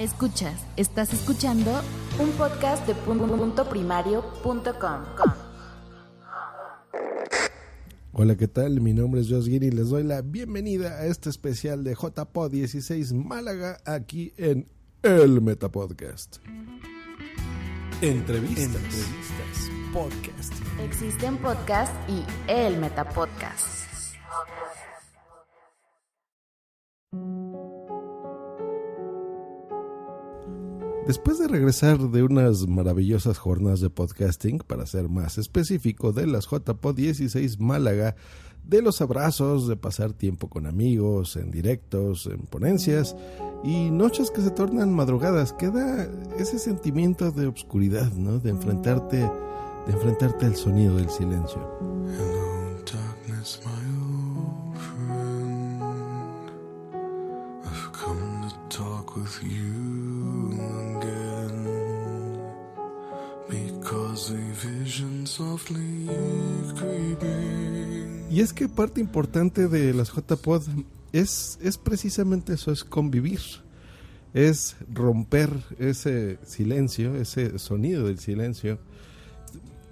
Escuchas, estás escuchando un podcast de punto primario.com. Hola, ¿qué tal? Mi nombre es Josh Guiri y les doy la bienvenida a este especial de JPod 16 Málaga aquí en el Metapodcast. Entrevistas, entrevistas, podcast. Existen podcasts y el Metapodcast. Después de regresar de unas maravillosas jornadas de podcasting, para ser más específico, de las JPod 16 Málaga, de los abrazos, de pasar tiempo con amigos, en directos, en ponencias y noches que se tornan madrugadas, queda ese sentimiento de obscuridad, ¿no? De enfrentarte, de enfrentarte al sonido del silencio. Hello, darkness, my Y es que parte importante de las JPod es, es precisamente eso, es convivir. Es romper ese silencio, ese sonido del silencio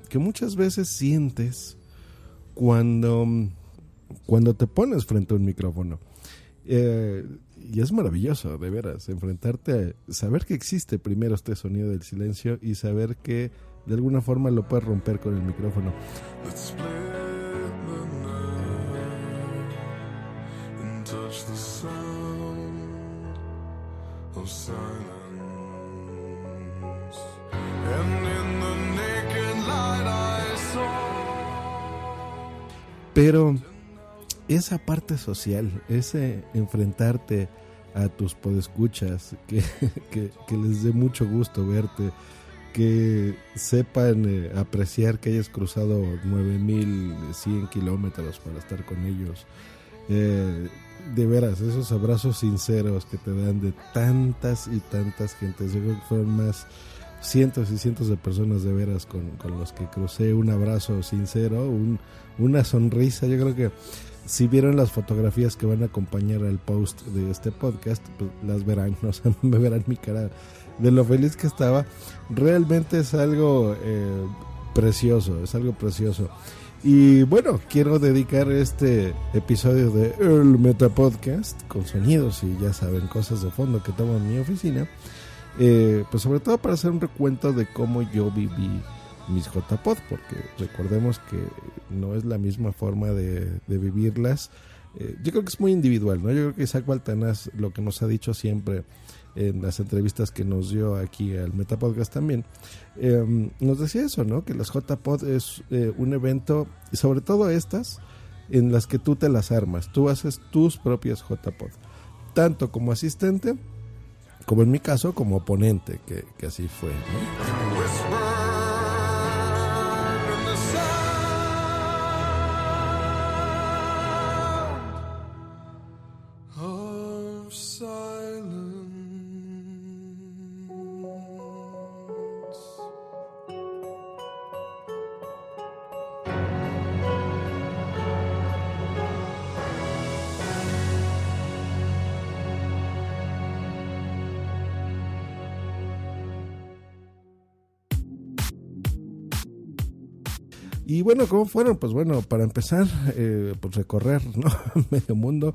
que muchas veces sientes cuando, cuando te pones frente a un micrófono. Eh, y es maravilloso, de veras, enfrentarte a saber que existe primero este sonido del silencio y saber que de alguna forma lo puedes romper con el micrófono. Pero esa parte social, ese enfrentarte a tus podescuchas, que, que les dé mucho gusto verte, que sepan eh, apreciar que hayas cruzado 9100 kilómetros para estar con ellos. Eh, de veras, esos abrazos sinceros que te dan de tantas y tantas gentes. Yo creo que fueron más cientos y cientos de personas de veras con, con los que crucé un abrazo sincero, un, una sonrisa. Yo creo que si vieron las fotografías que van a acompañar al post de este podcast, pues las verán, o sea, me verán mi cara de lo feliz que estaba. Realmente es algo eh, precioso, es algo precioso. Y bueno, quiero dedicar este episodio de El Meta Podcast con sonidos y ya saben, cosas de fondo que tomo en mi oficina. Eh, pues sobre todo para hacer un recuento de cómo yo viví mis JPod, porque recordemos que no es la misma forma de, vivirlas. Eh, yo creo que es muy individual, ¿no? Yo creo que Isaac Baltanás lo que nos ha dicho siempre en las entrevistas que nos dio aquí al Metapodcast también, eh, nos decía eso, ¿no? Que las JPod es eh, un evento, sobre todo estas, en las que tú te las armas, tú haces tus propias JPod, tanto como asistente, como en mi caso, como ponente, que, que así fue, ¿no? Bueno, ¿cómo fueron? Pues bueno, para empezar, eh, pues recorrer ¿no? medio mundo.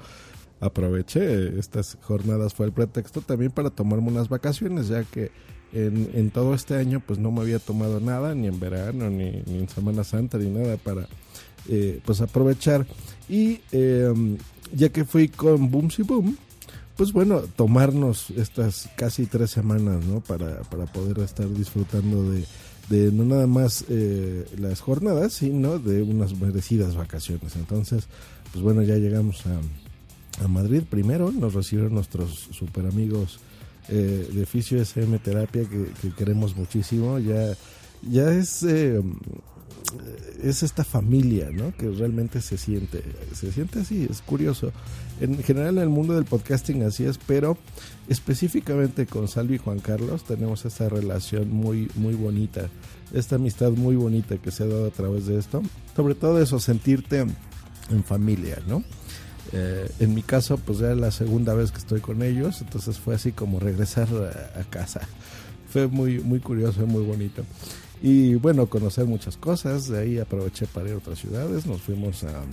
aproveché estas jornadas, fue el pretexto también para tomarme unas vacaciones, ya que en, en todo este año pues no me había tomado nada, ni en verano, ni, ni en Semana Santa, ni nada para eh, pues aprovechar. Y eh, ya que fui con Boomsy Boom, pues bueno, tomarnos estas casi tres semanas, ¿no? Para, para poder estar disfrutando de, de no nada más eh, las jornadas, sino de unas merecidas vacaciones. Entonces, pues bueno, ya llegamos a, a Madrid primero, nos recibieron nuestros super amigos eh, de Fisio SM Terapia que, que queremos muchísimo. Ya, ya es, eh, es esta familia, ¿no? Que realmente se siente, se siente así, es curioso. En general en el mundo del podcasting así es, pero específicamente con Salvi y Juan Carlos tenemos esta relación muy, muy bonita, esta amistad muy bonita que se ha dado a través de esto. Sobre todo eso, sentirte en familia, ¿no? Eh, en mi caso, pues ya es la segunda vez que estoy con ellos, entonces fue así como regresar a, a casa. Fue muy, muy curioso, muy bonito. Y bueno, conocer muchas cosas, de ahí aproveché para ir a otras ciudades, nos fuimos a,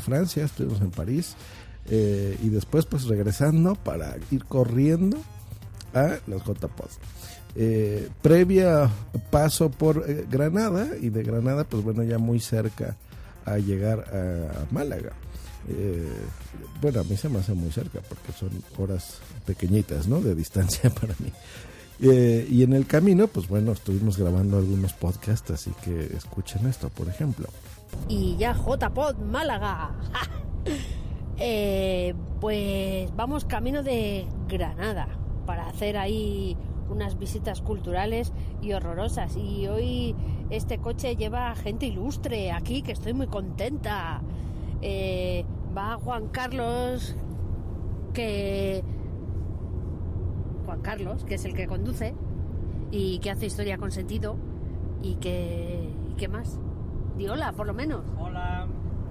Francia, estuvimos en París, eh, y después pues regresando para ir corriendo a los JPod. Eh, previa paso por eh, Granada y de Granada pues bueno ya muy cerca a llegar a, a Málaga. Eh, bueno, a mí se me hace muy cerca porque son horas pequeñitas, ¿no? De distancia para mí. Eh, y en el camino, pues bueno, estuvimos grabando algunos podcasts, así que escuchen esto, por ejemplo. Y ya JPod Málaga. Eh, pues vamos camino de Granada para hacer ahí unas visitas culturales y horrorosas. Y hoy este coche lleva gente ilustre aquí, que estoy muy contenta. Eh, va Juan Carlos, que... Carlos, que es el que conduce y que hace historia con sentido y que... ¿y ¿Qué más? Di hola, por lo menos. Hola.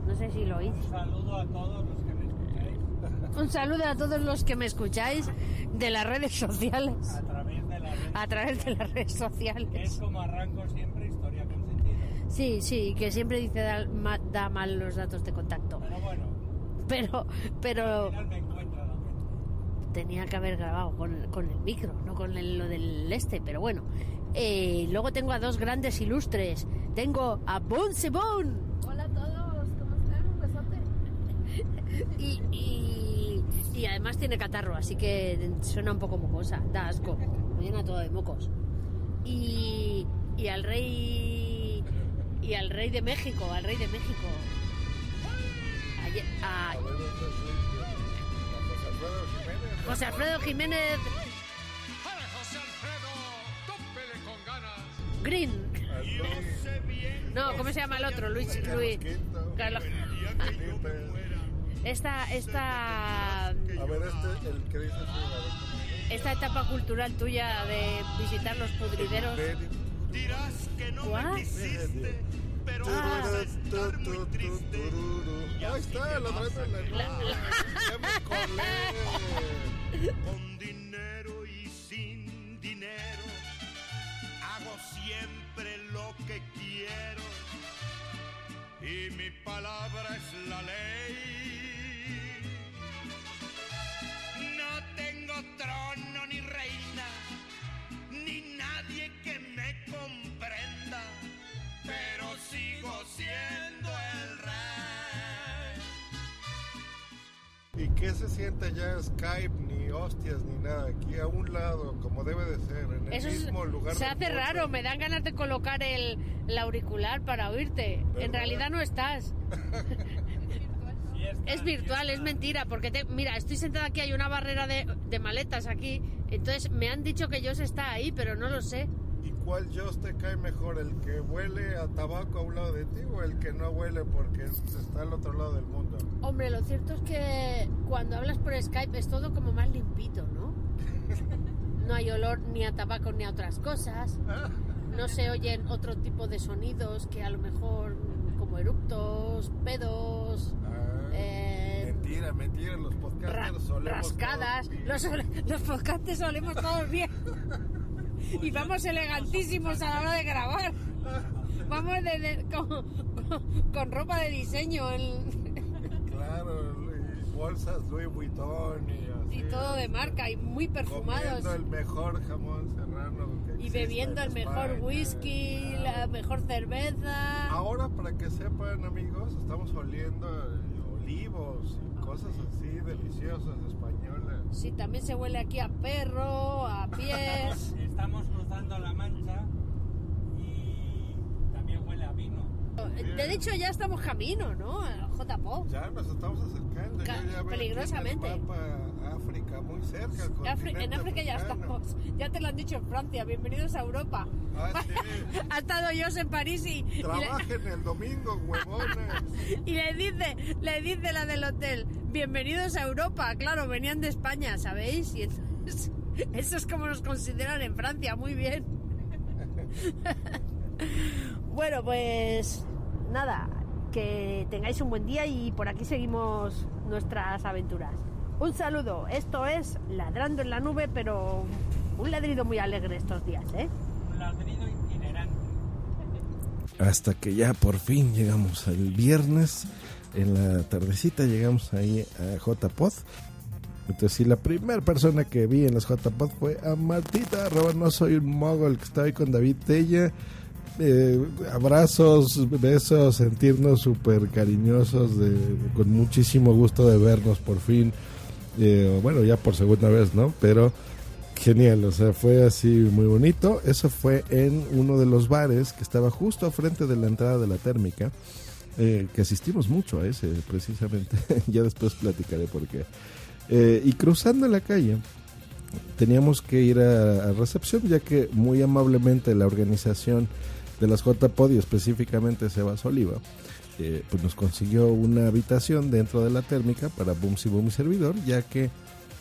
No sé si lo oís. Un saludo a todos los que me escucháis. Un saludo a todos los que me escucháis de las redes sociales. A través de las redes, A través de las redes que es sociales. como arranco siempre historia con sentido. Sí, sí, que siempre dice da, ma- da mal los datos de contacto. Pero bueno, Pero, pero al final me. Tenía que haber grabado con, con el micro, no con el- lo del este, pero bueno. Eh, luego tengo a dos grandes ilustres. Tengo a Bon Sebon. Hola a todos, ¿cómo están? Un besote. Y, y, y además tiene catarro, así que suena un poco mocosa, da asco, me llena todo de mocos. Y, y al rey y al rey de México, al rey de México. Ayer- a- José Alfredo Jiménez Green. No, ¿cómo se llama el otro? Luis Luis Carlos. Esta esta A ver, este, el que dice esta etapa cultural tuya de visitar los pudrideros. Dirás que no me quisiste, pero Ah. vas a estar muy triste. Ahí está, la en la colé. Con dinero y sin dinero, hago siempre lo que quiero. Y mi palabra es la ley. Se siente ya Skype, ni hostias, ni nada? Aquí a un lado, como debe de ser, en el Eso es- mismo lugar. se hace raro, me dan ganas de colocar el, el auricular para oírte. En realidad no estás. Es virtual, es mentira, porque te, mira, estoy sentada aquí, hay una barrera de, de maletas aquí, entonces me han dicho que Jos está ahí, pero no lo sé. ¿Y cuál Joss te cae mejor? ¿El que huele a tabaco a un lado de ti o el que no huele porque está al otro lado del mundo? Hombre, lo cierto es que cuando hablas por Skype es todo como más limpito, ¿no? No hay olor ni a tabaco ni a otras cosas. No se oyen otro tipo de sonidos que a lo mejor como eructos, pedos, Ah, eh, mentira, mentira, los ra- podcasters solemos rascadas. todos- Los, ole- los podcasts olemos todos bien. Y vamos elegantísimos a la hora de grabar. Vamos de- de- con, con- con ropa de diseño. Claro, bolsas Louis Vuitton y así. Y todo de marca y muy perfumados. Comiendo el mejor jamón serrano que Y bebiendo en el mejor España. whisky, la mejor cerveza. Ahora, para que sepan, amigos, estamos oliendo eh, olivos y cosas así deliciosas Sí, también se huele aquí a perro, a pies. Estamos cruzando la mancha y también huele a vino. De hecho, ya estamos camino, ¿no? J-Pop. Ya nos estamos acercando. Ca- ya peligrosamente. África, muy cerca. al Afri- continente en África ya africano. estamos. Ya te lo han dicho en Francia. Bienvenidos a Europa. Ah, sí. ha estado yo en París y, y le, Trabajen el domingo, huevones. y le dice, le dice la del hotel, bienvenidos a Europa. Claro, venían de España, ¿sabéis? Y entonces, eso es como nos consideran en Francia, muy bien. bueno, pues nada, que tengáis un buen día y por aquí seguimos nuestras aventuras. Un saludo, esto es Ladrando en la Nube, pero un ladrido muy alegre estos días, ¿eh? Un ladrido itinerante. hasta que ya por fin llegamos el viernes en la tardecita llegamos ahí a JPod entonces sí la primera persona que vi en las JPod fue a Martita arroba no soy un mogol que está ahí con David Tella Eh, abrazos, besos, sentirnos súper cariñosos, de, con muchísimo gusto de vernos por fin. Eh, bueno, ya por segunda vez, ¿no? Pero genial, o sea, fue así muy bonito. Eso fue en uno de los bares que estaba justo frente de la entrada de la térmica, eh, que asistimos mucho a ese precisamente. ya después platicaré por qué. Eh, y cruzando la calle, teníamos que ir a, a recepción, ya que muy amablemente la organización de las JPod y específicamente Sebas Oliva, eh, pues nos consiguió una habitación dentro de la térmica para Booms y Boom Servidor, ya que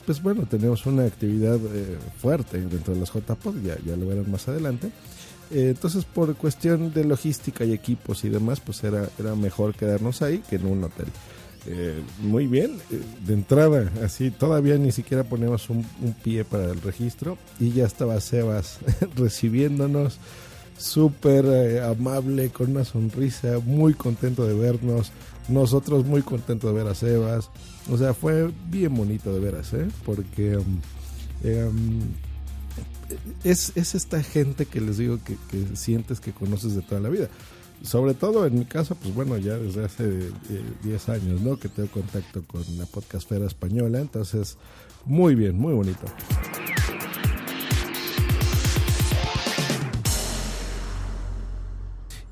pues bueno, tenemos una actividad eh, fuerte dentro de las JPod, ya, ya lo verán más adelante. Eh, entonces, por cuestión de logística y equipos y demás, pues era, era mejor quedarnos ahí que en un hotel. Eh, muy bien, eh, de entrada, así todavía ni siquiera ponemos un, un pie para el registro y ya estaba Sebas recibiéndonos, súper eh, amable, con una sonrisa, muy contento de vernos, nosotros muy contentos de ver a Sebas, o sea, fue bien bonito de veras, ¿eh? porque eh, um, es, es esta gente que les digo que, sientes que conoces de toda la vida sobre todo en mi caso, pues bueno, ya desde hace eh, 10 años, ¿no? Que tengo contacto con la podcastfera española, entonces, muy bien, muy bonito.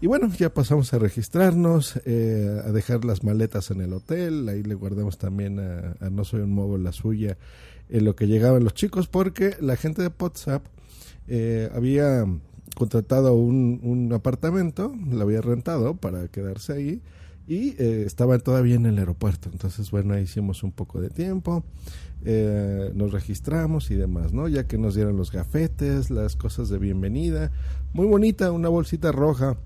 Y bueno, ya pasamos a registrarnos, eh, a dejar las maletas en el hotel, ahí le guardamos también a, No Soy un Móvil la suya en lo que llegaban los chicos, porque la gente de WhatsApp eh, había contratado un, un, apartamento, lo había rentado para quedarse ahí y eh, estaban todavía en el aeropuerto. Entonces, bueno, ahí hicimos un poco de tiempo, eh, nos registramos y demás, ¿no? Ya que nos dieron los gafetes, las cosas de bienvenida. Muy bonita, una bolsita roja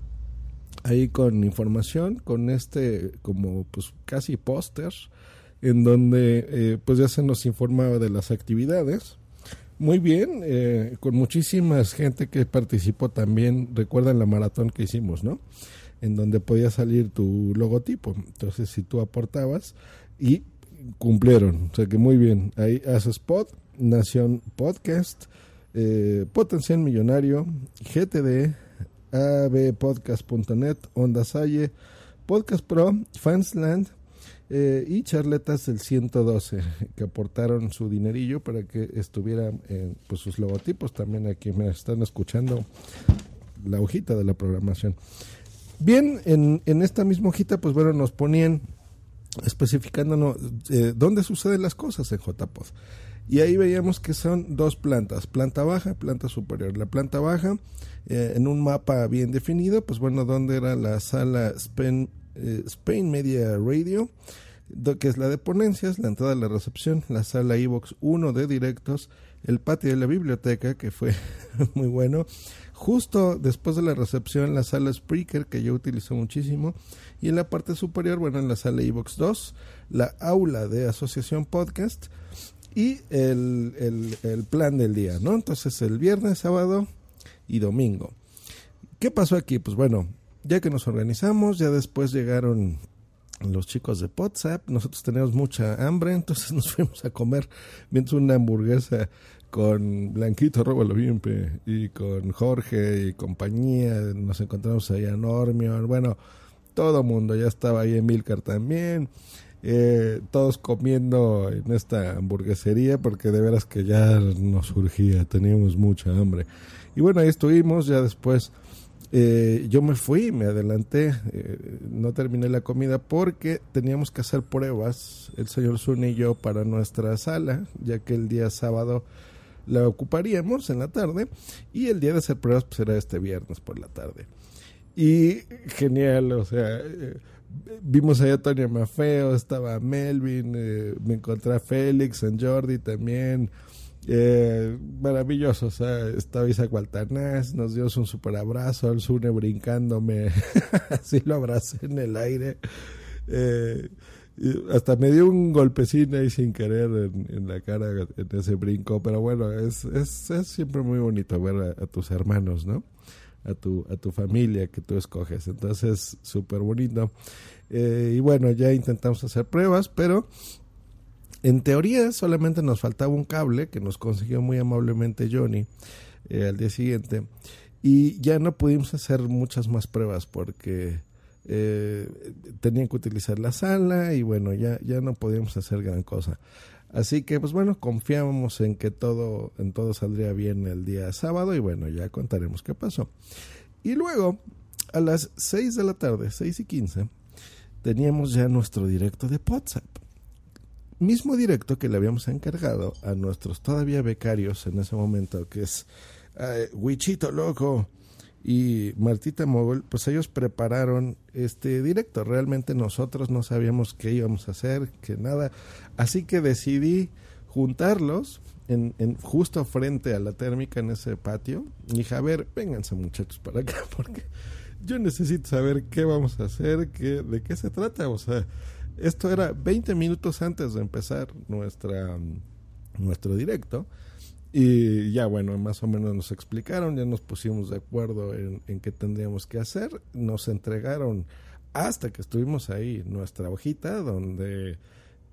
ahí con información, con este como pues casi póster, en donde eh, pues ya se nos informaba de las actividades muy bien, eh, con muchísimas gente que participó también. Recuerdan la maratón que hicimos, ¿no? En donde podía salir tu logotipo. Entonces, si tú aportabas y cumplieron. O sea que muy bien. Ahí hace Spot, Nación Podcast, eh, Potencial Millonario, GTD, abpodcast.net, Onda Salle, Podcast Pro, Fansland, eh, y charletas del 112 que aportaron su dinerillo para que estuvieran eh, pues sus logotipos. También aquí me están escuchando la hojita de la programación. Bien en, en esta misma hojita pues bueno nos ponían especificándonos eh, dónde suceden las cosas en JPod y ahí veíamos que son dos plantas, planta baja, planta superior. La planta baja, eh, en un mapa bien definido, pues bueno, donde era la sala Spain, eh, Spain Media Radio, que es la de ponencias, la entrada de la recepción, la sala Evox 1 de directos, el patio de la biblioteca, que fue muy bueno, justo después de la recepción, la sala Spreaker, que yo utilizo muchísimo, y en la parte superior, bueno, en la sala Evox 2, la aula de Asociación Podcast, y el, el, plan del día, ¿no? Entonces el viernes, sábado y domingo. ¿Qué pasó aquí? Pues bueno, ya que nos organizamos, ya después llegaron los chicos de WhatsApp. Nosotros teníamos mucha hambre, entonces nos fuimos a comer mientras una hamburguesa con Blanquito Róbalo Bienpe y con Jorge y compañía. Nos encontramos allá en Ormion. Bueno, todo mundo, ya estaba ahí Emilcar también. Eh, todos comiendo en esta hamburguesería porque de veras que ya nos surgía, teníamos mucha hambre. Y bueno, ahí estuvimos, ya después eh, yo me fui, me adelanté, eh, no terminé la comida porque teníamos que hacer pruebas, el señor Zuni y yo, para nuestra sala, ya que el día sábado la ocuparíamos en la tarde y el día de hacer pruebas pues era este viernes por la tarde. Y genial, o sea, eh, vimos ahí a Tony Mafeo, estaba Melvin, eh, me encontré a Félix, en Jordi también. Eh, maravilloso, o sea, estaba Isaac Gualtanás, nos dio un super abrazo, el Zune brincándome, así lo abracé en el aire. Eh, hasta me dio un golpecín ahí sin querer en, en la cara en ese brinco, pero bueno, es, es, es siempre muy bonito ver a tus hermanos, ¿no? A tu, a tu familia que tú escoges. Entonces, súper bonito. Eh, y bueno, ya intentamos hacer pruebas, pero en teoría solamente nos faltaba un cable que nos consiguió muy amablemente Johnny eh, al día siguiente. Y ya no pudimos hacer muchas más pruebas porque eh, tenían que utilizar la sala y bueno, ya, ya no podíamos hacer gran cosa. Así que, pues bueno, confiábamos en que todo, en todo saldría bien el día sábado y bueno, ya contaremos qué pasó. Y luego, a las 6 de la tarde, 6 y 15, teníamos ya nuestro directo de WhatsApp. Mismo directo que le habíamos encargado a nuestros todavía becarios en ese momento, que es eh, Wichito Loco y Martita Mogul, pues ellos prepararon este directo. Realmente nosotros no sabíamos qué íbamos a hacer, que nada. Así que decidí juntarlos en, en justo frente a la térmica en ese patio. Y dije, a ver, vénganse muchachos para acá, porque yo necesito saber qué vamos a hacer, qué, de qué se trata. O sea, esto era 20 minutos antes de empezar nuestra, nuestro directo. Y ya bueno, más o menos nos explicaron, ya nos pusimos de acuerdo en, en qué tendríamos que hacer. Nos entregaron hasta que estuvimos ahí nuestra hojita donde,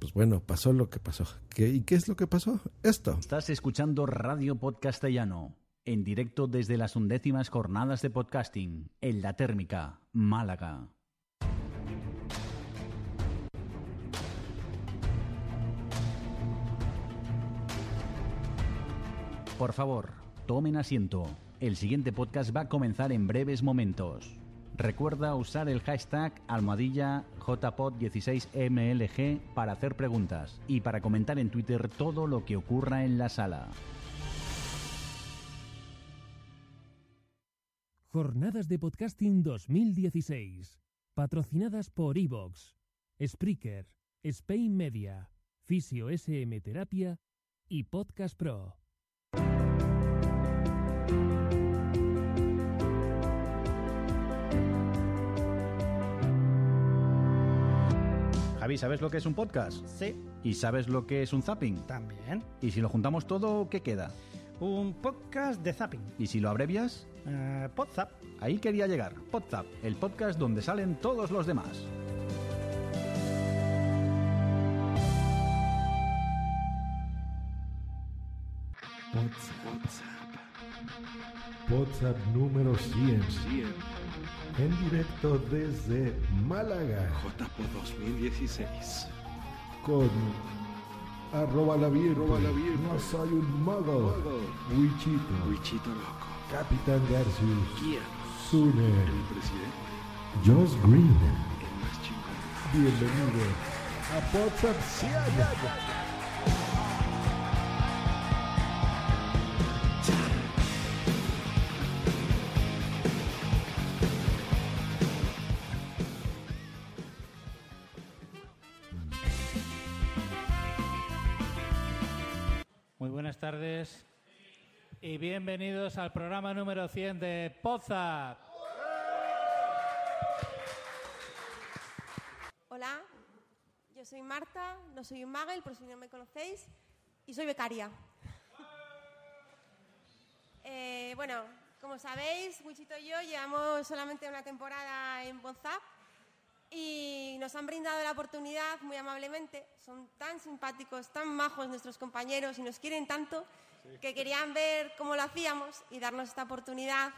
pues bueno, pasó lo que pasó. ¿Qué, ¿Y qué es lo que pasó? Esto. Estás escuchando Radio Podcastellano, en directo desde las undécimas jornadas de podcasting, en La Térmica, Málaga. Por favor, tomen asiento. El siguiente podcast va a comenzar en breves momentos. Recuerda usar el hashtag almohadilla JPod16MLG para hacer preguntas y para comentar en Twitter todo lo que ocurra en la sala. Jornadas de Podcasting 2016. Patrocinadas por Evox, Spreaker, Spain Media, Fisio SM Terapia y Podcast Pro. Javi, ¿sabes lo que es un podcast? Sí. ¿Y sabes lo que es un zapping? También. ¿Y si lo juntamos todo, qué queda? Un podcast de zapping. ¿Y si lo abrevias? Uh, Podzap. Ahí quería llegar. Podzap, el podcast donde salen todos los demás. WhatsApp número 100. En directo desde Málaga. JPO 2016. Con arroba la bien. No soy un mago. Wichito. Wichito loco. Capitán Garcius. Kian. Sune. El presidente. Josh Green. El más. Bienvenido a WhatsApp 100. Bienvenidos al programa número 100 de Poza. Hola, yo soy Marta, no soy un magel, por si no me conocéis, y soy becaria. Eh, bueno, como sabéis, Wichito y yo llevamos solamente una temporada en WhatsApp, y nos han brindado la oportunidad muy amablemente. Son tan simpáticos, tan majos nuestros compañeros y nos quieren tanto que querían ver cómo lo hacíamos y darnos esta oportunidad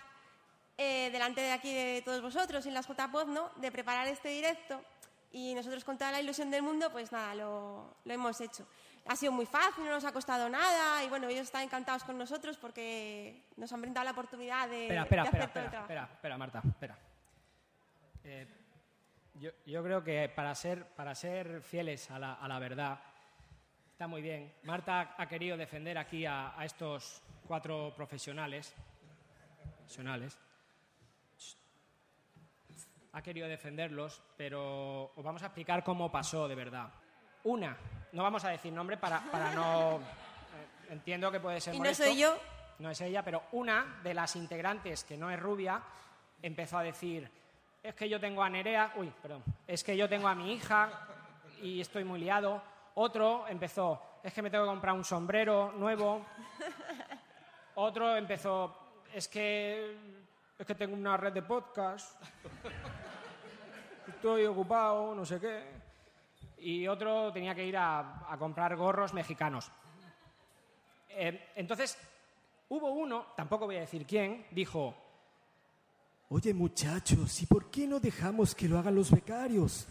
eh, delante de aquí de todos vosotros en las JPod, ¿no? De preparar este directo y nosotros con toda la ilusión del mundo, pues nada, lo, lo hemos hecho. Ha sido muy fácil, no nos ha costado nada y bueno, ellos están encantados con nosotros porque nos han brindado la oportunidad de, Espera, espera, de espera, hacer todo el espera, trabajo. espera, espera, Marta, espera. Eh, yo, yo creo que para ser, para ser fieles a la, a la verdad, está muy bien. Marta ha querido defender aquí a, a estos cuatro profesionales. profesionales. Ha querido defenderlos, pero os vamos a explicar cómo pasó de verdad. Una, no vamos a decir nombre para, para no... eh, entiendo que puede ser Y no soy yo. No es ella, pero una de las integrantes, que no es rubia, empezó a decir, es que yo tengo a Nerea, uy, perdón, es que yo tengo a mi hija y estoy muy liado. Otro empezó, es que me tengo que comprar un sombrero nuevo. Otro empezó, es que, es que tengo una red de podcast. Estoy ocupado, no sé qué. Y otro tenía que ir a, comprar gorros mexicanos. Eh, entonces, hubo uno, tampoco voy a decir quién, dijo, Oye muchachos, ¿y por qué no dejamos que lo hagan los becarios?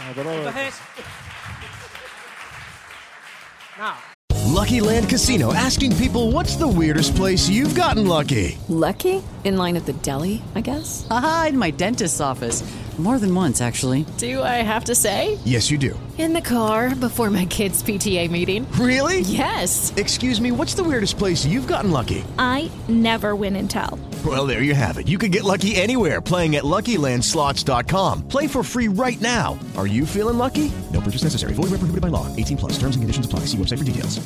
Ah, entonces... No, Lucky Land Casino asking people what's the weirdest place you've gotten lucky? Lucky? In line at the deli, I guess? Aha, in my dentist's office. More than once, actually. Do I have to say? Yes, you do. In the car before my kids' PTA meeting. Really? Yes. Excuse me, what's the weirdest place you've gotten lucky? I never win and tell. Well, there you have it. You can get lucky anywhere playing at LuckyLandSlots.com. Play for free right now. Are you feeling lucky? No purchase necessary. Void where prohibited by law. 18 plus. Terms and conditions apply. See website for details.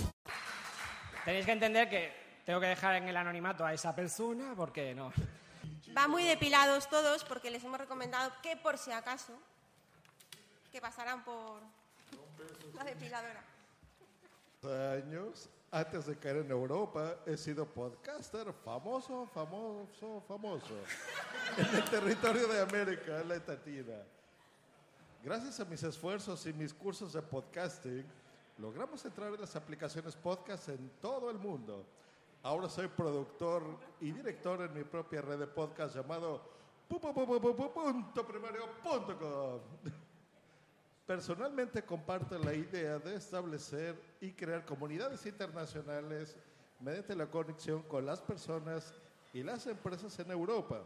tenéis que entender que tengo que dejar en el anonimato a esa persona porque no. Va muy depilados todos porque les hemos recomendado que por si acaso que pasaran por la depiladora. años, antes de caer en Europa, he sido podcaster famoso, famoso, famoso. En el territorio de América Latina. Gracias a mis esfuerzos y mis cursos de podcasting, logramos entrar en las aplicaciones podcast en todo el mundo. Ahora soy productor y director en mi propia red de podcast llamado pu- pu- pu- pu- pu- pu- punto primario punto com. Personalmente comparto la idea de establecer y crear comunidades internacionales mediante la conexión con las personas y las empresas en Europa.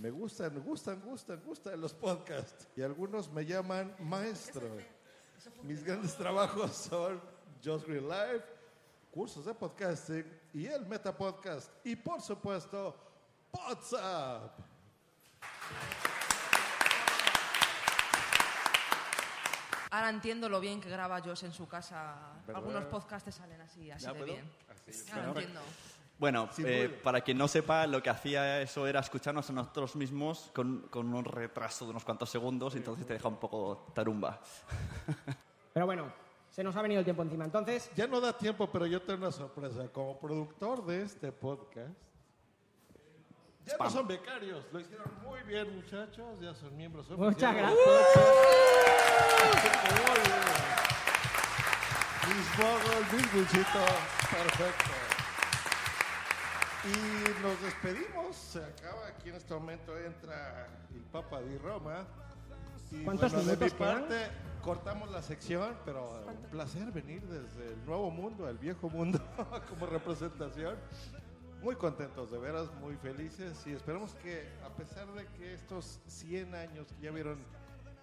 Me gustan, gustan, gustan, gustan los podcasts y algunos me llaman maestro. Mis grandes trabajos son Just Green Life, cursos de podcasting y el Meta Podcast y por supuesto WhatsApp. Ahora entiendo lo bien que graba Josh en su casa. ¿Verdad? Algunos podcasts te salen así, así ¿Ya de puedo? bien. Así. Ahora Bueno. entiendo. Bueno, eh, para quien no sepa, lo que hacía eso era escucharnos a nosotros mismos con, con un retraso de unos cuantos segundos, entonces te deja un poco tarumba. Pero bueno, se nos ha venido el tiempo encima. Entonces, Ya no da tiempo, pero yo tengo una sorpresa. Como productor de este podcast, ya no son becarios. Lo hicieron muy bien, muchachos. Ya son miembros Muchas oficiales. gracias. Mis buchitos. Perfecto. Y nos despedimos. Se acaba. Aquí en este momento entra el Papa di Roma. Y ¿Cuántos bueno, de mi minutos quedan? parte cortamos la sección, pero un placer venir desde el nuevo mundo al viejo mundo como representación. Muy contentos, de veras, muy felices y esperamos que a pesar de que estos 100 años que ya vieron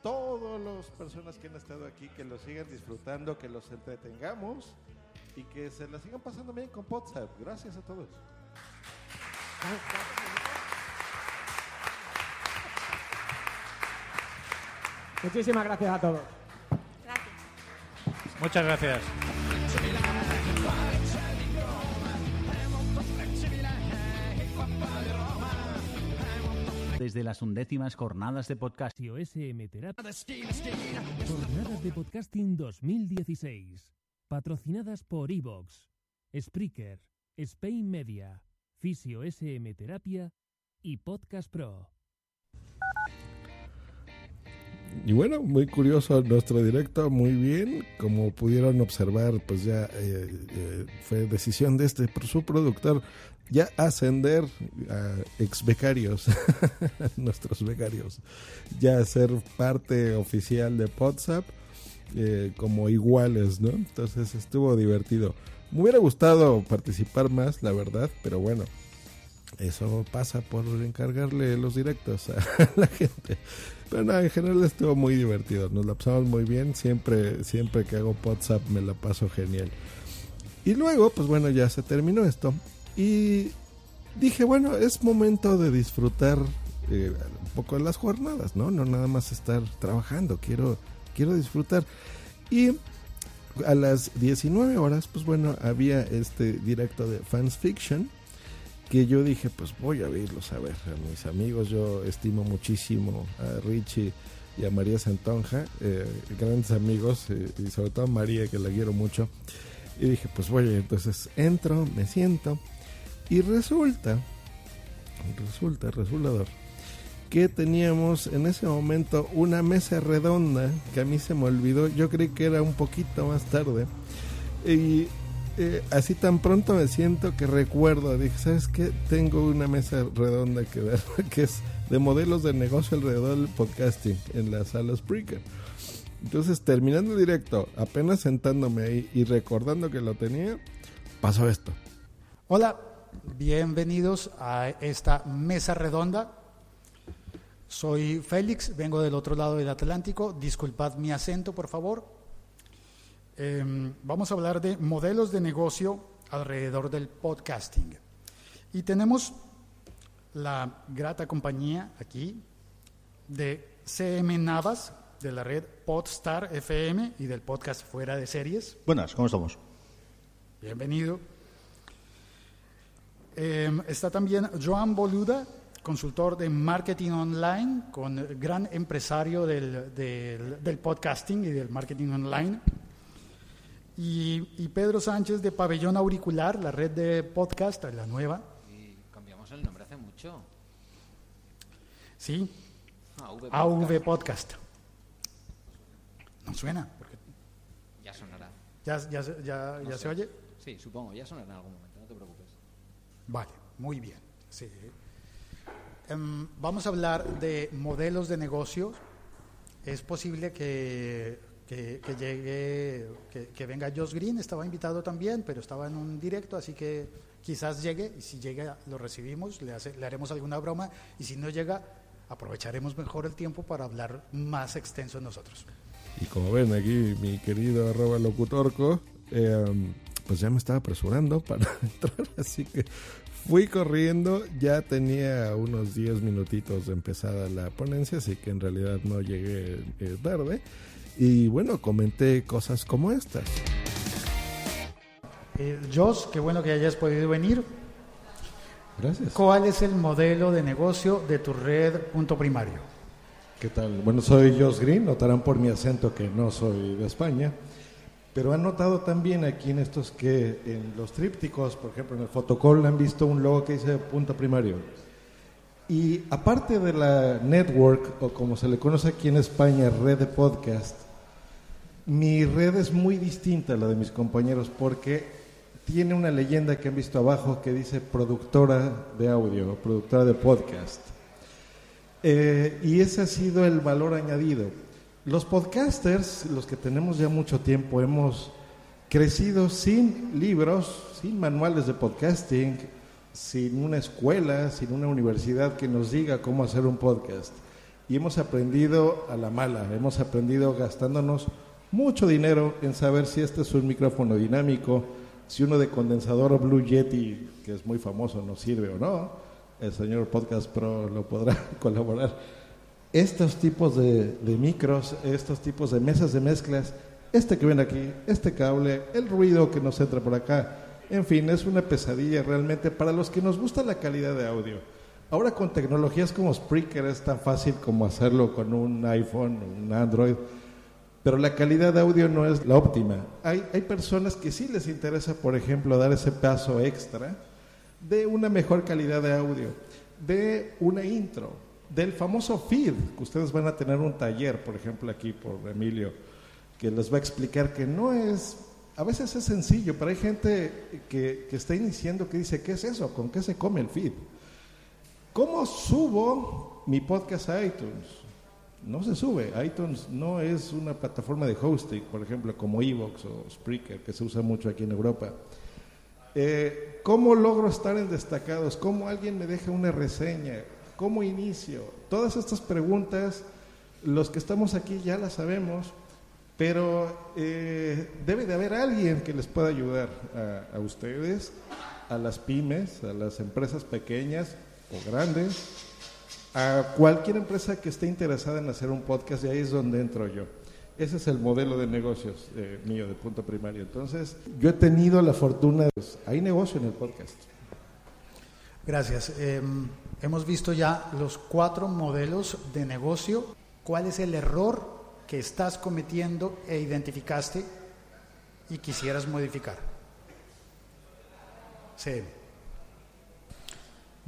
todas las personas que han estado aquí, que lo sigan disfrutando, que los entretengamos y que se la sigan pasando bien con WhatsApp. Gracias a todos. muchísimas gracias a todos. Muchas gracias. Desde las undécimas jornadas de podcast. SM Terapia. Jornadas de Podcasting 2016. Patrocinadas por Evox, Spreaker, Spain Media, Fisio SM Terapia y Podcast Pro. Y bueno, muy curioso nuestro directo, muy bien. Como pudieron observar, pues ya eh, eh, fue decisión de este, su productor, ya ascender a ex becarios, nuestros becarios, ya ser parte oficial de WhatsApp eh, como iguales, ¿no? Entonces estuvo divertido. Me hubiera gustado participar más, la verdad, pero bueno, eso pasa por encargarle los directos a la gente. Pero no, en general estuvo muy divertido. Nos la pasamos muy bien. Siempre, siempre que hago WhatsApp me la paso genial. Y luego, pues bueno, ya se terminó esto. Y dije, bueno, es momento de disfrutar eh, un poco de las jornadas, ¿no? No nada más estar trabajando. Quiero, quiero disfrutar. Y a las 19 horas, pues bueno, había este directo de Fans Fiction que yo dije, pues voy a verlos a ver a mis amigos. Yo estimo muchísimo a Richie y a María Santonja, eh, grandes amigos, eh, y sobre todo a María, que la quiero mucho. Y dije, pues voy, entonces entro, me siento, y resulta, resulta, resultador, que teníamos en ese momento una mesa redonda que a mí se me olvidó. Yo creí que era un poquito más tarde. Y eh, así tan pronto me siento que recuerdo, dije, ¿sabes qué? Tengo una mesa redonda que ver, que es de modelos de negocio alrededor del podcasting en la sala Spreaker. Entonces, terminando el directo, apenas sentándome ahí y recordando que lo tenía, pasó esto. Hola, bienvenidos a esta mesa redonda. Soy Félix, vengo del otro lado del Atlántico. Disculpad mi acento, por favor. Eh, vamos a hablar de modelos de negocio alrededor del podcasting. Y tenemos la grata compañía aquí de CM Navas, de la red Podstar FM y del podcast Fuera de Series. Buenas, ¿cómo estamos? Bienvenido. Eh, está también Joan Boluda, consultor de marketing online, con gran empresario del, del, del podcasting y del marketing online. Y, y, Pedro Sánchez de Pabellón Auricular, la red de podcast, la nueva. Y cambiamos el nombre hace mucho. Sí, AV AV Podcast. No suena. Porque Ya sonará. ¿Ya, ya, ya, No ya se oye? Sí, supongo, ya sonará en algún momento, no te preocupes. Vale, muy bien. Sí. Em, vamos a hablar de modelos de negocios. Es posible que, que- llegue, que, que venga Josh Green, estaba invitado también, pero estaba en un directo, así que quizás llegue, y si llega lo recibimos, le, hace- le haremos alguna broma, y si no llega, aprovecharemos mejor el tiempo para hablar más extenso nosotros. Y como ven aquí, mi querido arroba locutorco, eh, pues ya me estaba apresurando para entrar, así que fui corriendo, ya tenía unos 10 minutitos de empezada la ponencia, así que en realidad no llegué eh, tarde. Y bueno, comenté cosas como estas. Eh, Josh, qué bueno que hayas podido venir. Gracias. ¿Cuál es el modelo de negocio de tu red punto primario? ¿Qué tal? Bueno, soy Josh Green, notarán por mi acento que no soy de España, pero han notado también aquí en estos que en los trípticos, por ejemplo en el fotocall han visto un logo que dice punto primario. Y aparte de la network, o como se le conoce aquí en España, red de podcast, mi red es muy distinta a la de mis compañeros porque tiene una leyenda que han visto abajo que dice productora de audio, productora de podcast. Eh, y ese ha sido el valor añadido. Los podcasters, los que tenemos ya mucho tiempo, hemos crecido sin libros, sin manuales de podcasting, sin una escuela, sin una universidad que nos diga cómo hacer un podcast. Y hemos aprendido a la mala, hemos aprendido gastándonos mucho dinero en saber si este es un micrófono dinámico, si uno de condensador Blue Yeti, que es muy famoso, nos sirve o no. El señor Podcast Pro lo podrá colaborar. Estos tipos de, de micros, estos tipos de mesas de mezclas, este que ven aquí, este cable, el ruido que nos entra por acá, en fin, es una pesadilla realmente para los que nos gusta la calidad de audio. Ahora con tecnologías como Spreaker es tan fácil como hacerlo con un iPhone, un Android, pero la calidad de audio no es la óptima. Hay, hay personas que sí les interesa, por ejemplo, dar ese paso extra de una mejor calidad de audio. de una intro, del famoso feed, que ustedes van a tener un taller, por ejemplo, aquí por Emilio, que les va a explicar que no es, a veces es sencillo, pero hay gente que, que está iniciando que dice, ¿qué es eso? ¿Con qué se come el feed? ¿Cómo subo mi podcast a iTunes? No se sube. iTunes no es una plataforma de hosting, por ejemplo, como Evox o Spreaker, que se usa mucho aquí en Europa. Eh, ¿Cómo logro estar en destacados? ¿Cómo alguien me deja una reseña? ¿Cómo inicio? Todas estas preguntas, los que estamos aquí ya las sabemos, pero eh, debe de haber alguien que les pueda ayudar a, a ustedes, a las pymes, a las empresas pequeñas o grandes, a cualquier empresa que esté interesada en hacer un podcast, ahí es donde entro yo. Ese es el modelo de negocios eh, mío de punto primario. Entonces, yo he tenido la fortuna, pues, hay negocio en el podcast. Gracias. Eh, hemos visto ya los cuatro modelos de negocio. ¿Cuál es el error que estás cometiendo e identificaste y quisieras modificar? Sí.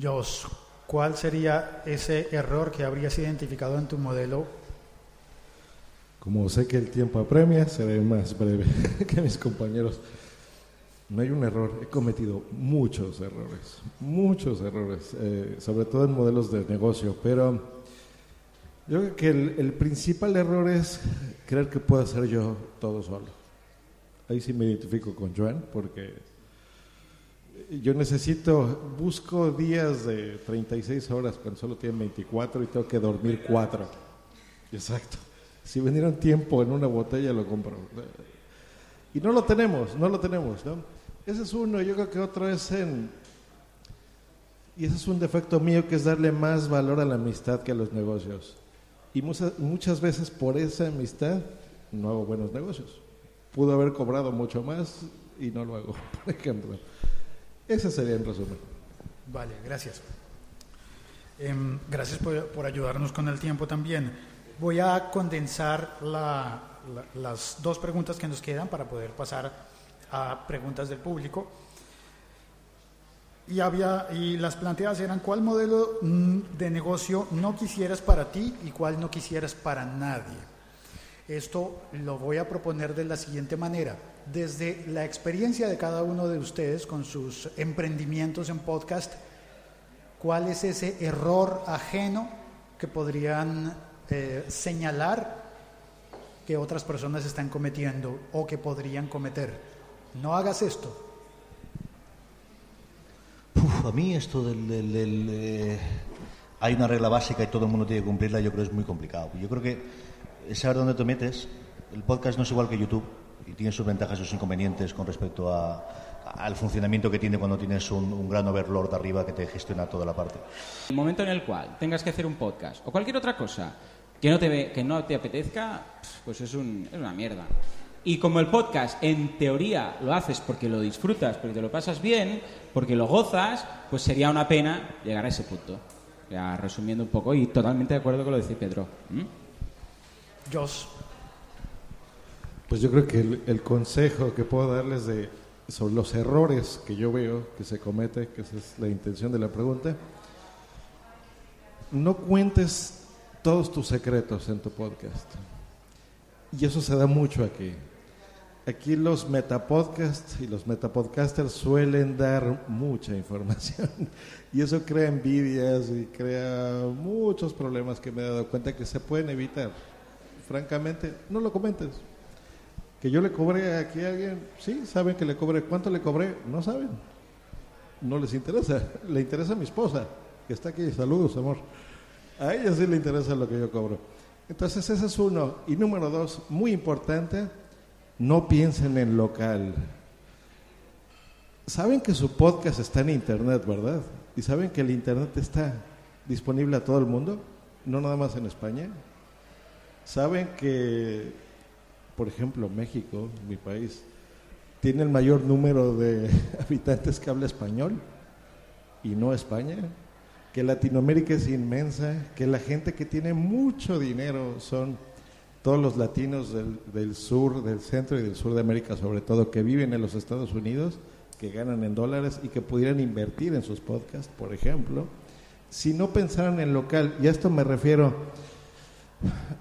Jos, ¿cuál sería ese error que habrías identificado en tu modelo? Como sé que el tiempo apremia, seré más breve que mis compañeros. No hay un error, he cometido muchos errores, muchos errores, eh, sobre todo en modelos de negocio, pero yo creo que el, el principal error es creer que puedo hacer yo todo solo. Ahí sí me identifico con Joan, porque yo necesito, busco días de 36 horas cuando solo tienen 24 y tengo que dormir 4. Exacto. Si vendieron tiempo en una botella, lo compro. Y no lo tenemos, no lo tenemos, ¿no? Ese es uno, yo creo que otro es en... Y ese es un defecto mío, que es darle más valor a la amistad que a los negocios. Y muchas, muchas veces por esa amistad no hago buenos negocios. Pudo haber cobrado mucho más y no lo hago, por ejemplo. Ese sería en resumen. Vale, gracias. Em, gracias por, por ayudarnos con el tiempo también. Voy a condensar la- las dos preguntas que nos quedan para poder pasar a preguntas del público. Y, había, y las planteadas eran cuál modelo mm, de negocio no quisieras para ti y cuál no quisieras para nadie. Esto lo voy a proponer de la siguiente manera. Desde la experiencia de cada uno de ustedes con sus emprendimientos en podcast, ¿cuál es ese error ajeno que podrían eh, señalar que otras personas están cometiendo o que podrían cometer? No hagas esto. Uf, a mí esto del... eh, hay una regla básica y todo el mundo tiene que cumplirla, yo creo que es muy complicado. Yo creo que es saber dónde te metes. El podcast no es igual que YouTube y tiene sus ventajas y sus inconvenientes con respecto a- al funcionamiento que tiene cuando tienes un, un gran overlord arriba que te gestiona toda la parte. El momento en el cual tengas que hacer un podcast o cualquier otra cosa que no te, ve- que no te apetezca, pues es, un- es una mierda. Y como el podcast en teoría lo haces porque lo disfrutas, porque te lo pasas bien, porque lo gozas, pues sería una pena llegar a ese punto. Ya resumiendo un poco y totalmente de acuerdo con lo que dice Pedro. ¿Mm? Jos. Pues yo creo que el, el consejo que puedo darles de, sobre los errores que yo veo que se comete, que esa es la intención de la pregunta, no cuentes todos tus secretos en tu podcast. Y eso se da mucho aquí. Aquí los metapodcasts y los metapodcasters suelen dar mucha información y eso crea envidias y crea muchos problemas que me he dado cuenta que se pueden evitar. Francamente, no lo comentes. Que yo le cobré aquí a alguien, sí, saben que le cobré. ¿Cuánto le cobré? No saben. No les interesa. Le interesa a mi esposa, que está aquí. Saludos, amor. A ella sí le interesa lo que yo cobro. Entonces, ese es uno. Y número dos, muy importante, no piensen en local. Saben que su podcast está en internet, ¿verdad? Y saben que el internet está disponible a todo el mundo, no nada más en España. Saben que, por ejemplo, México, mi país, tiene el mayor número de habitantes que habla español y no España. Que Latinoamérica es inmensa, que la gente que tiene mucho dinero son todos los latinos del, sur, del centro y del sur de América, sobre todo, que viven en los Estados Unidos, que ganan en dólares y que pudieran invertir en sus podcasts, por ejemplo. si no pensaran en local, y a esto me refiero,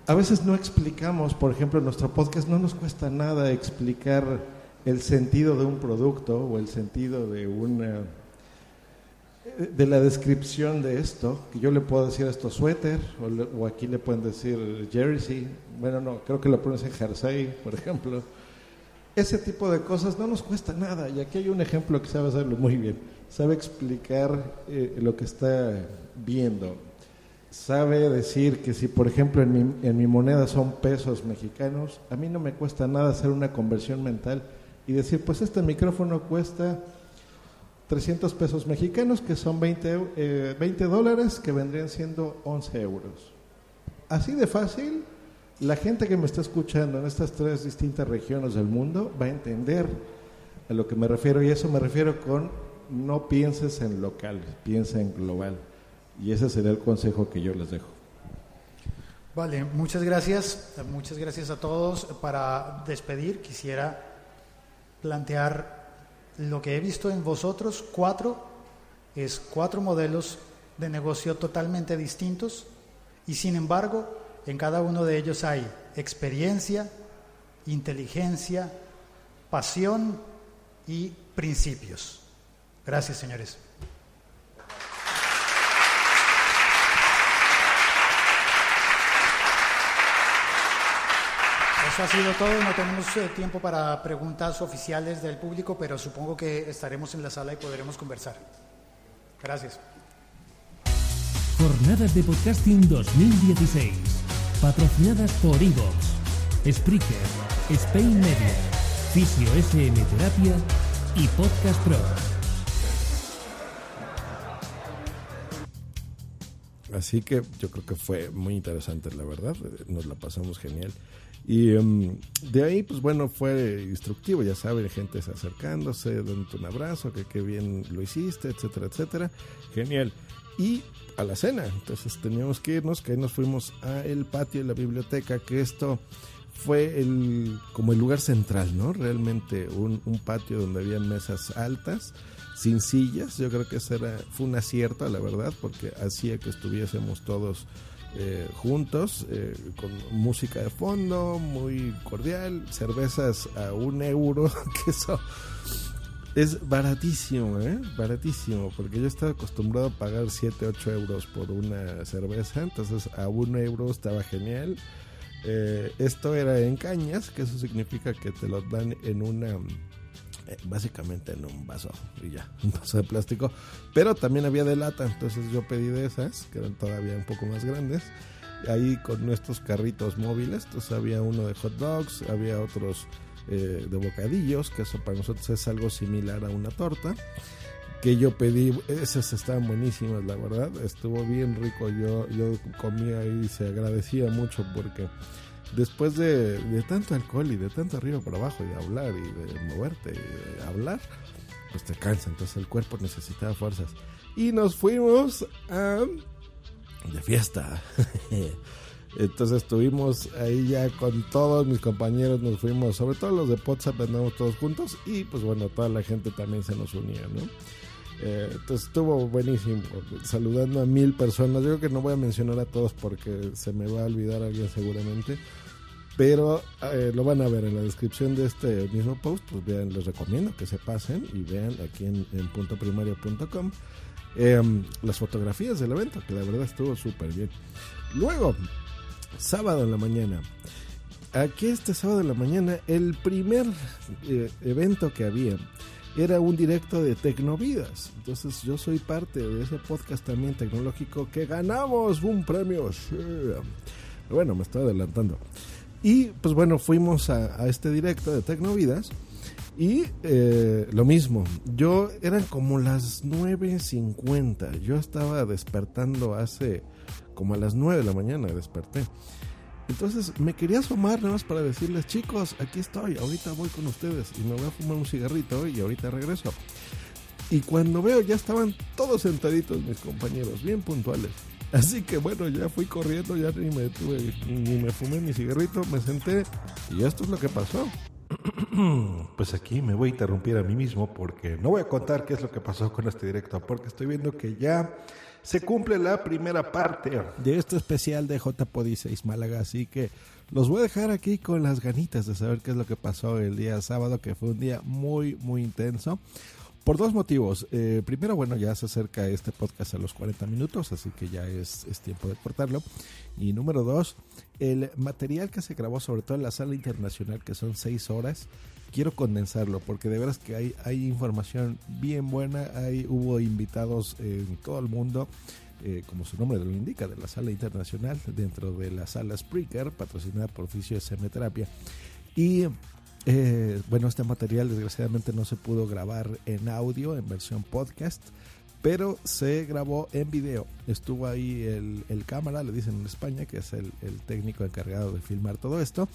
a veces no explicamos, por ejemplo, en nuestro podcast no nos cuesta nada explicar el sentido de un producto o el sentido de una de la descripción de esto, que yo le puedo decir esto suéter, o, le- o aquí le pueden decir jersey, bueno, no, creo que lo pronuncian jersey, por ejemplo. Ese tipo de cosas no nos cuesta nada, y aquí hay un ejemplo que sabe hacerlo muy bien. Sabe explicar eh, lo que está viendo. Sabe decir que si, por ejemplo, en mi, en mi moneda son pesos mexicanos, a mí no me cuesta nada hacer una conversión mental y decir, pues este micrófono cuesta 300 pesos mexicanos, que son 20, eu- eh, 20 dólares, que vendrían siendo 11 euros. Así de fácil, la gente que me está escuchando en estas tres distintas regiones del mundo va a entender a lo que me refiero, y eso me refiero con no pienses en local, piensa en global. Y ese sería el consejo que yo les dejo. Vale, muchas gracias. Muchas gracias a todos. Para despedir, quisiera plantear lo que he visto en vosotros, cuatro, es cuatro modelos de negocio totalmente distintos y sin embargo, en cada uno de ellos hay experiencia, inteligencia, pasión y principios. Gracias, señores. Eso ha sido todo. No tenemos eh, tiempo para preguntas oficiales del público, pero supongo que estaremos en la sala y podremos conversar. Gracias. Jornadas de Podcasting 2016. Patrocinadas por Evox, Spreaker, Spain Media, Fisio SM Terapia y Podcast Pro. Así que yo creo que fue muy interesante, la verdad. Nos la pasamos genial. Y em, de ahí, pues bueno, fue instructivo, ya saben, gente se acercándose, dándote un abrazo, que qué bien lo hiciste, etcétera, etcétera. Genial. Y a la cena, entonces teníamos que irnos, que ahí nos fuimos a el patio de la biblioteca, que esto fue el como el lugar central, ¿no? Realmente un, un patio donde había mesas altas, sin sillas. Yo creo que ese era, fue un acierto, la verdad, porque hacía que estuviésemos todos eh, juntos, eh, con música de fondo, muy cordial, cervezas a un euro, que eso es baratísimo, ¿eh? Baratísimo, porque yo estaba acostumbrado a pagar 7, 8 euros por una cerveza, entonces a un euro estaba genial. Eh, esto era en cañas, que eso significa que te lo dan en una, eh, básicamente en un vaso, y ya, un vaso de plástico, pero también había de lata, entonces yo pedí de esas, que eran todavía un poco más grandes, ahí con nuestros carritos móviles, entonces había uno de hot dogs, había otros eh, de bocadillos, que eso para nosotros es algo similar a una torta, que yo pedí, esas estaban buenísimas, la verdad, estuvo bien rico, yo, yo comía y se agradecía mucho porque después de, de tanto alcohol y de tanto arriba para abajo y de hablar y de moverte y de hablar, pues te cansa, entonces el cuerpo necesitaba fuerzas. Y nos fuimos a... de fiesta. Entonces estuvimos ahí ya con todos mis compañeros, nos fuimos, sobre todo los de WhatsApp, andamos todos juntos y pues bueno, toda la gente también se nos unía, ¿no? Eh, entonces estuvo buenísimo, saludando a mil personas. Yo creo que no voy a mencionar a todos porque se me va a olvidar alguien seguramente, pero eh, lo van a ver en la descripción de este mismo post. Pues vean, les recomiendo que se pasen y vean aquí en, en puntoprimario.com eh, las fotografías del evento, que la verdad estuvo súper bien. Luego, sábado en la mañana. Aquí este sábado en la mañana, el primer eh, evento que había era un directo de Tecnovidas. Entonces yo soy parte de ese podcast también tecnológico que ganamos un premio. Bueno, me estoy adelantando. Y pues bueno, fuimos a, a este directo de Tecnovidas. Y eh, lo mismo, yo eran como las 9.50. Yo estaba despertando hace como a las 9 de la mañana, desperté. Entonces me quería asomar nada más para decirles, chicos, aquí estoy, ahorita voy con ustedes y me voy a fumar un cigarrito y ahorita regreso. Y cuando veo ya estaban todos sentaditos mis compañeros, bien puntuales. Así que bueno, ya fui corriendo, ya ni me tuve, ni me fumé mi cigarrito, me senté y esto es lo que pasó. Pues aquí me voy a interrumpir a mí mismo porque no voy a contar qué es lo que pasó con este directo, porque estoy viendo que ya se cumple la primera parte de este especial de JPOD 6 Málaga, así que los voy a dejar aquí con las ganitas de saber qué es lo que pasó el día sábado, que fue un día muy, muy intenso. Por dos motivos. Eh, primero, bueno, ya se acerca este podcast a los 40 minutos, así que ya es, es tiempo de cortarlo. Y número dos, el material que se grabó, sobre todo en la sala internacional, que son seis horas, quiero condensarlo, porque de veras que hay, información bien buena, hay, hubo invitados en todo el mundo. eh, como su nombre lo indica, de la sala internacional, dentro de la sala Spreaker, patrocinada por Oficio SM Terapia. Y eh, bueno, este material desgraciadamente no se pudo grabar en audio, en versión podcast, pero se grabó en video. Estuvo ahí el, cámara, le dicen en España, que es el técnico encargado de filmar todo esto,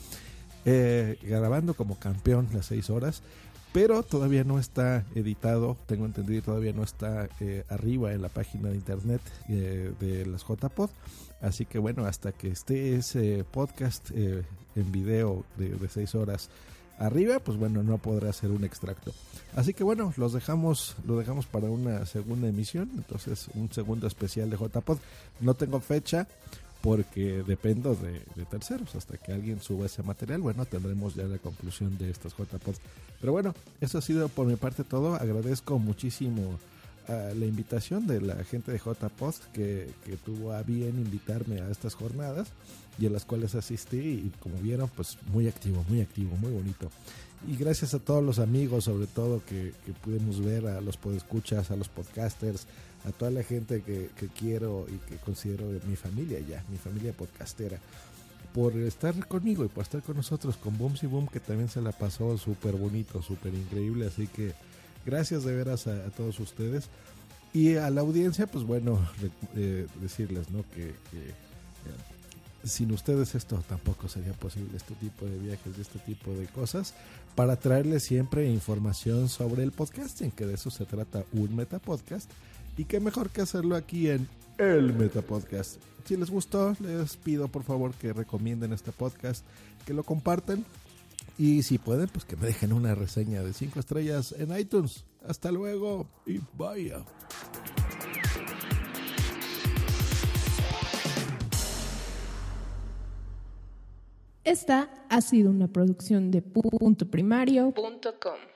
eh, grabando como campeón las seis horas. Pero todavía no está editado, tengo entendido, todavía no está eh, arriba en la página de internet eh, de las JPod. Así que bueno, hasta que esté ese podcast en video de, de seis horas arriba, pues bueno, no podrá hacer un extracto. Así que bueno, los dejamos, lo dejamos para una segunda emisión, entonces un segundo especial de JPod. No tengo fecha porque dependo de, de terceros. Hasta que alguien suba ese material, bueno, tendremos ya la conclusión de estos JPod. Pero bueno, eso ha sido por mi parte todo. Agradezco muchísimo a la invitación de la gente de JPod que, que tuvo a bien invitarme a estas jornadas y a las cuales asistí y como vieron pues muy activo, muy activo, muy bonito. Y gracias a todos los amigos sobre todo que, que pudimos ver, a los podescuchas, a los podcasters, a toda la gente que, que quiero y que considero mi familia ya, mi familia podcastera por estar conmigo y por estar con nosotros con Booms y Boom que también se la pasó súper bonito, súper increíble, así que gracias de veras a, a, todos ustedes. Y a la audiencia pues bueno eh, decirles no que, que eh, sin ustedes esto tampoco sería posible este tipo de viajes este tipo de cosas para traerles siempre información sobre el podcasting que de eso se trata un metapodcast y qué mejor que hacerlo aquí en el Metapodcast. Si les gustó, les pido por favor que recomienden este podcast, que lo compartan y si pueden, pues que me dejen una reseña de 5 estrellas en iTunes. Hasta luego y vaya. Esta ha sido una producción de puntoprimario.com.